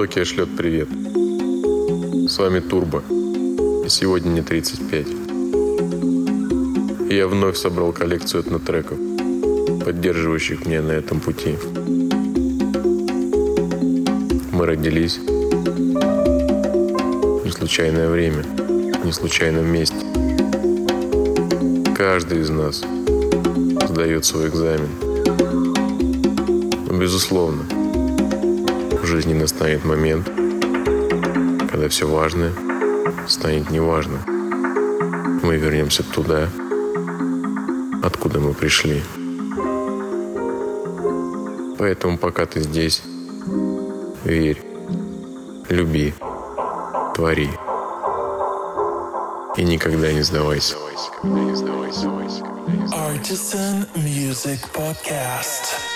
Каппадокия шлет привет. С вами Турбо. И сегодня не 35. И я вновь собрал коллекцию этнотреков, поддерживающих меня на этом пути. Мы родились в неслучайное время, в неслучайном месте. Каждый из нас сдает свой экзамен. Но, безусловно, в жизни настанет момент, когда все важное станет неважным. Мы вернемся туда, откуда мы пришли. Поэтому пока ты здесь, верь, люби, твори. И никогда не сдавайся. Artisan Music Podcast.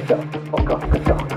くちゃおかくちゃ